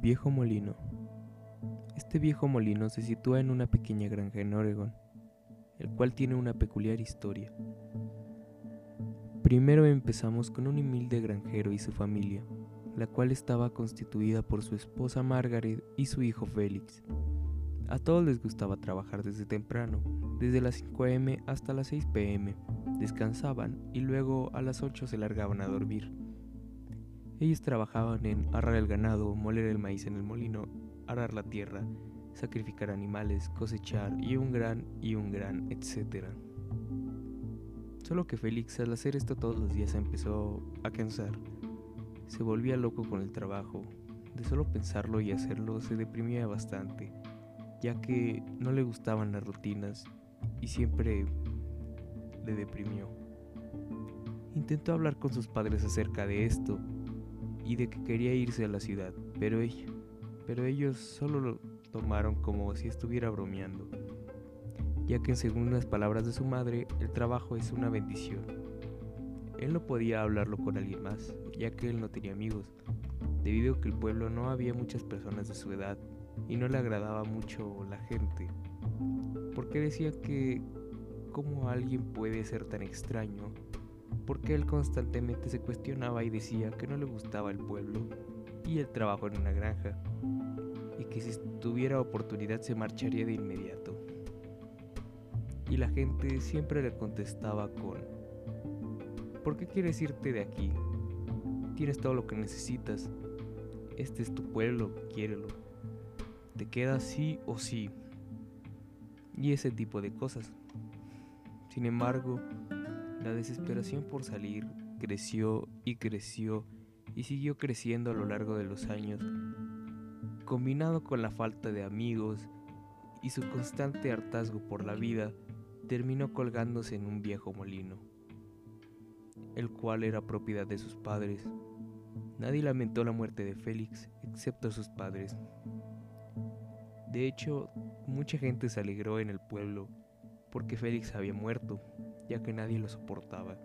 viejo molino. Este viejo molino se sitúa en una pequeña granja en Oregon, el cual tiene una peculiar historia. Primero empezamos con un humilde granjero y su familia, la cual estaba constituida por su esposa Margaret y su hijo Félix. A todos les gustaba trabajar desde temprano, desde las 5 am hasta las 6 pm. Descansaban y luego a las 8 se largaban a dormir. Ellos trabajaban en arrar el ganado, moler el maíz en el molino, arar la tierra, sacrificar animales, cosechar y un gran y un gran, etc. Solo que Félix al hacer esto todos los días empezó a cansar. Se volvía loco con el trabajo. De solo pensarlo y hacerlo se deprimía bastante, ya que no le gustaban las rutinas y siempre le deprimió. Intentó hablar con sus padres acerca de esto, y de que quería irse a la ciudad, pero, ellos solo lo tomaron como si estuviera bromeando, ya que según las palabras de su madre, el trabajo es una bendición. Él no podía hablarlo con alguien más, ya que él no tenía amigos, debido a que el pueblo no había muchas personas de su edad y no le agradaba mucho la gente, porque decía que cómo alguien puede ser tan extraño porque él constantemente se cuestionaba y decía que no le gustaba el pueblo y el trabajo en una granja, y que si tuviera oportunidad se marcharía de inmediato. Y la gente siempre le contestaba con, ¿por qué quieres irte de aquí? Tienes todo lo que necesitas, este es tu pueblo, quiérelo, te quedas sí o sí, y ese tipo de cosas. Sin embargo, la desesperación por salir creció y creció y siguió creciendo a lo largo de los años, combinado con la falta de amigos y su constante hartazgo por la vida, terminó colgándose en un viejo molino, el cual era propiedad de sus padres. Nadie lamentó la muerte de Félix excepto sus padres. De hecho, mucha gente se alegró en el pueblo porque Félix había muerto ya que nadie lo soportaba.